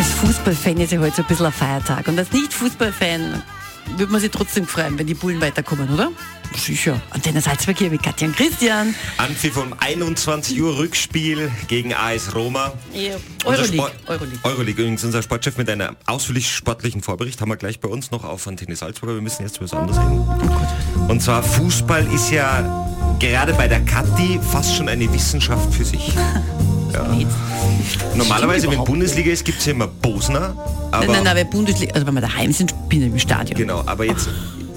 Als Fußballfan ist ja heute so ein bisschen ein Feiertag. Und als Nicht-Fußballfan würde man sich trotzdem freuen, wenn die Bullen weiterkommen, oder? Sicher. Antenne Salzburg hier mit Katja und Christian. Anpfiff um 21 Uhr Rückspiel gegen AS Roma. Ja. Unser Euroleague. Sport- Euroleague. Euroleague. Übrigens unser Sportchef mit einer ausführlich sportlichen Vorbericht haben wir gleich bei uns noch auf Antenne Salzburg. Wir müssen jetzt über was anderes reden. Und zwar Fußball ist ja gerade bei der Kathi fast schon eine Wissenschaft für sich. Normalerweise, wenn Bundesliga ist, gibt es ja immer Bosner. Aber Nein, nein, nein, wenn Bundesliga, also wenn wir daheim sind, bin ich im Stadion. Genau, aber jetzt,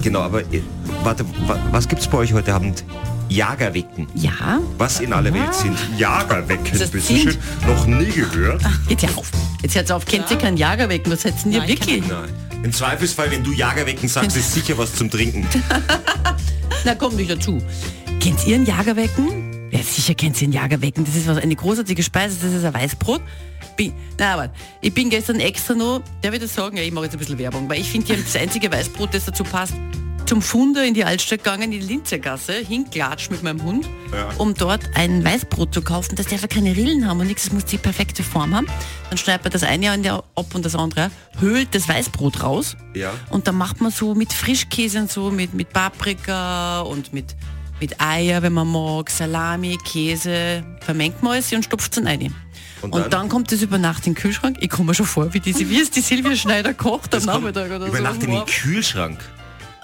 genau, aber äh, warte, wa, was gibt's bei euch heute Abend? Jagerwecken. Ja, Was in aller Welt sind Jagerwecken? Das Bitte sind- schön. Noch nie gehört. jetzt ja auf. Jetzt hört's auf, kennt ihr keinen Jager weg? Was hätten ihr wirklich? Nein. Im Zweifelsfall, wenn du Jagerwecken sagst, ist sicher was zum Trinken. Na, kommt nicht dazu. Kennt ihr ein Jagerwecken? Ja, sicher kennt ihr ein Jagerwecken. Das ist was, eine großartige Speise, das ist ein Weißbrot. Bin, na, aber ich bin gestern extra noch, der würde sagen, ja, ich mache jetzt ein bisschen Werbung, weil ich finde, die haben das einzige Weißbrot, das dazu passt, zum Funder in die Altstadt gegangen, in die Linzergasse, hinklatscht mit meinem Hund, Ja. um dort ein Weißbrot zu kaufen. Das darf ja keine Rillen haben und nichts, das muss die perfekte Form haben. Dann schneidet man das eine an der ab und das andere, höhlt das Weißbrot raus Ja. und dann macht man so mit Frischkäse und so, mit, mit Paprika und mit, mit Eier, wenn man mag, Salami, Käse, vermengt man alles und stopft es dann rein. Und Und, dann? dann? kommt es über Nacht in den Kühlschrank. Ich komme mir schon vor, wie diese, wie es die Silvia Schneider kocht am Das Nachmittag oder über so. Nacht in den Kühlschrank.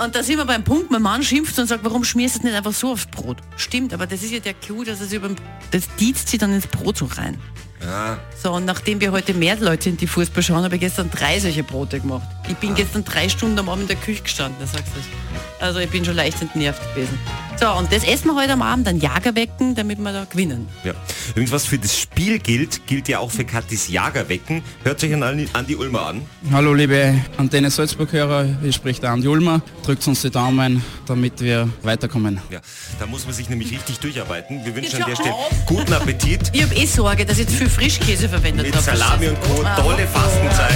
Und da sind wir beim Punkt, mein Mann schimpft und sagt, warum schmierst du es nicht einfach so aufs Brot? Stimmt, aber das ist ja der Clou, dass es über das diezt sie dann ins Brot so rein. Ja. So, und nachdem wir heute mehr Leute sind, die Fußball schauen, habe ich gestern drei solche Brote gemacht. Ich bin gestern drei Stunden am Abend in der Küche gestanden, da sagst du das. Also ich bin schon leicht entnervt gewesen. So, und das essen wir heute am Abend, dann Jagerwecken, damit wir da gewinnen. Ja. Übrigens, was für das Spiel gilt, gilt ja auch für Kathis Jagerwecken. Hört sich an Andi- Ulmer an. Hallo liebe Antenne Salzburg-Hörer, hier spricht der Andi Ulmer. Drückt uns die Daumen, damit wir weiterkommen. Ja, da muss man sich nämlich richtig durcharbeiten. Wir wünschen an der Stelle auf. guten Appetit Ich habe eh Sorge, dass ich jetzt viel Frischkäse verwendet mit habe. Salami und Co. Ah. Tolle Fastenzeit.